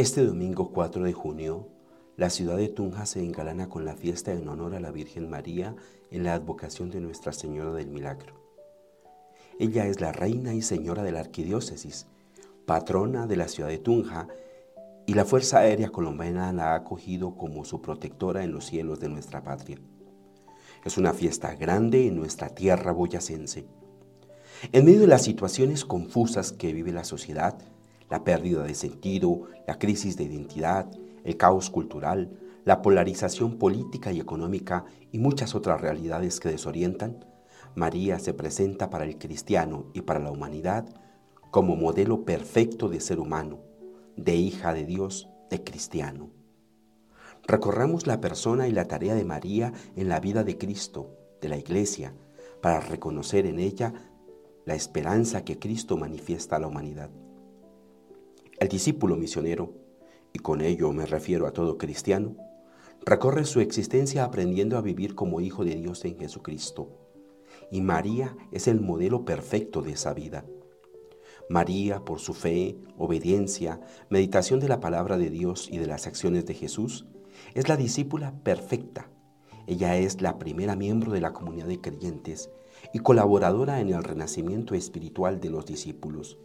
Este domingo 4 de junio, la ciudad de Tunja se engalana con la fiesta en honor a la Virgen María en la advocación de Nuestra Señora del Milagro. Ella es la reina y señora de la arquidiócesis, patrona de la ciudad de Tunja, y la Fuerza Aérea Colombiana la ha acogido como su protectora en los cielos de nuestra patria. Es una fiesta grande en nuestra tierra boyacense. En medio de las situaciones confusas que vive la sociedad, la pérdida de sentido, la crisis de identidad, el caos cultural, la polarización política y económica y muchas otras realidades que desorientan, María se presenta para el cristiano y para la humanidad como modelo perfecto de ser humano, de hija de Dios, de cristiano. Recorramos la persona y la tarea de María en la vida de Cristo, de la Iglesia, para reconocer en ella la esperanza que Cristo manifiesta a la humanidad. El discípulo misionero, y con ello me refiero a todo cristiano, recorre su existencia aprendiendo a vivir como hijo de Dios en Jesucristo. Y María es el modelo perfecto de esa vida. María, por su fe, obediencia, meditación de la palabra de Dios y de las acciones de Jesús, es la discípula perfecta. Ella es la primera miembro de la comunidad de creyentes y colaboradora en el renacimiento espiritual de los discípulos.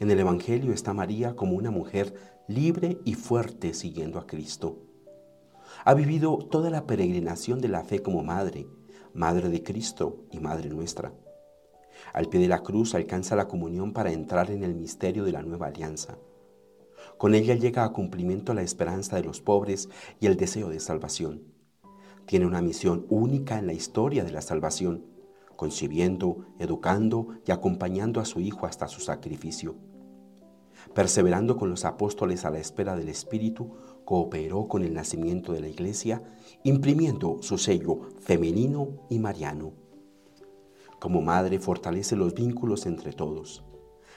En el Evangelio está María como una mujer libre y fuerte siguiendo a Cristo. Ha vivido toda la peregrinación de la fe como madre, madre de Cristo y madre nuestra. Al pie de la cruz alcanza la comunión para entrar en el misterio de la nueva alianza. Con ella llega a cumplimiento la esperanza de los pobres y el deseo de salvación. Tiene una misión única en la historia de la salvación concibiendo, educando y acompañando a su Hijo hasta su sacrificio. Perseverando con los apóstoles a la espera del Espíritu, cooperó con el nacimiento de la Iglesia, imprimiendo su sello femenino y mariano. Como madre fortalece los vínculos entre todos,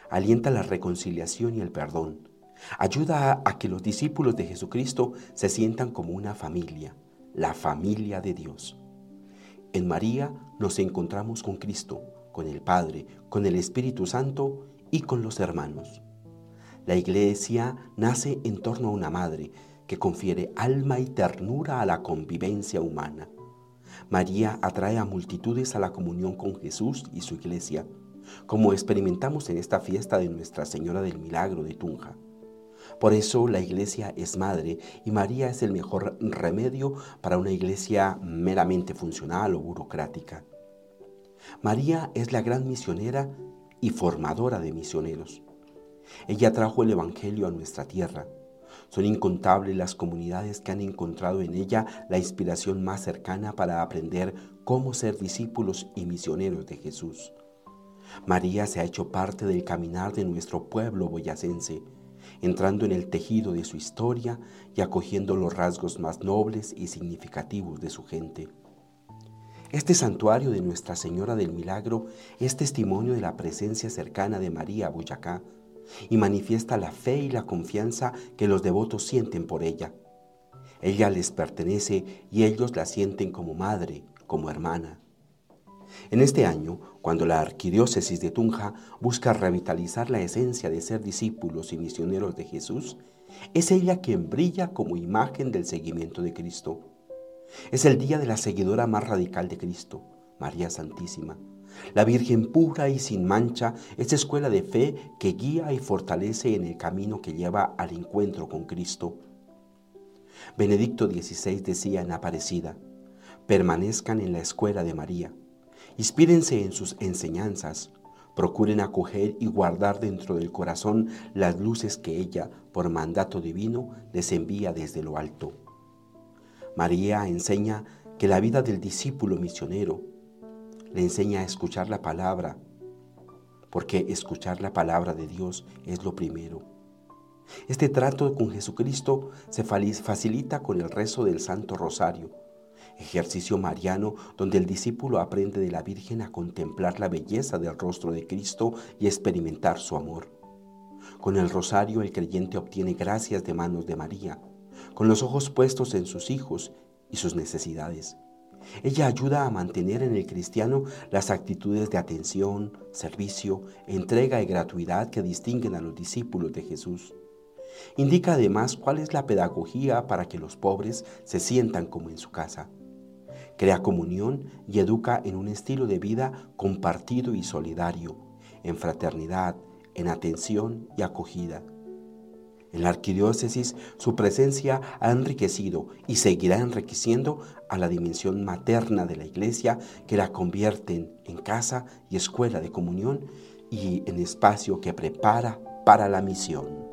alienta la reconciliación y el perdón, ayuda a, que los discípulos de Jesucristo se sientan como una familia, la familia de Dios. En María nos encontramos con Cristo, con el Padre, con el Espíritu Santo y con los hermanos. La iglesia nace en torno a una madre que confiere alma y ternura a la convivencia humana. María atrae a multitudes a la comunión con Jesús y su iglesia, como experimentamos en esta fiesta de Nuestra Señora del Milagro de Tunja. Por eso la iglesia es madre y María es el mejor remedio para una iglesia meramente funcional o burocrática. María es la gran misionera y formadora de misioneros. Ella trajo el Evangelio a nuestra tierra. Son incontables las comunidades que han encontrado en ella la inspiración más cercana para aprender cómo ser discípulos y misioneros de Jesús. María se ha hecho parte del caminar de nuestro pueblo boyacense entrando en el tejido de su historia y acogiendo los rasgos más nobles y significativos de su gente. Este santuario de Nuestra Señora del Milagro es testimonio de la presencia cercana de María Boyacá y manifiesta la fe y la confianza que los devotos sienten por ella. Ella les pertenece y ellos la sienten como madre, como hermana. En este año, cuando la Arquidiócesis de Tunja busca revitalizar la esencia de ser discípulos y misioneros de Jesús, es ella quien brilla como imagen del seguimiento de Cristo. Es el día de la seguidora más radical de Cristo, María Santísima. La Virgen pura y sin mancha es escuela de fe que guía y fortalece en el camino que lleva al encuentro con Cristo. Benedicto XVI decía en Aparecida, permanezcan en la escuela de María Inspírense en sus enseñanzas. Procuren acoger y guardar dentro del corazón las luces que ella, por mandato divino, les envía desde lo alto. María enseña que la vida del discípulo misionero le enseña a escuchar la palabra, porque escuchar la palabra de Dios es lo primero. Este trato con Jesucristo se facilita con el rezo del Santo Rosario, ejercicio mariano donde el discípulo aprende de la Virgen a contemplar la belleza del rostro de Cristo y experimentar su amor. Con el rosario el creyente obtiene gracias de manos de María, con los ojos puestos en sus hijos y sus necesidades. Ella ayuda a mantener en el cristiano las actitudes de atención, servicio, entrega y gratuidad que distinguen a los discípulos de Jesús. Indica además cuál es la pedagogía para que los pobres se sientan como en su casa. Crea comunión y educa en un estilo de vida compartido y solidario, en fraternidad, en atención y acogida. En la arquidiócesis su presencia ha enriquecido y seguirá enriqueciendo a la dimensión materna de la iglesia que la convierten en casa y escuela de comunión y en espacio que prepara para la misión.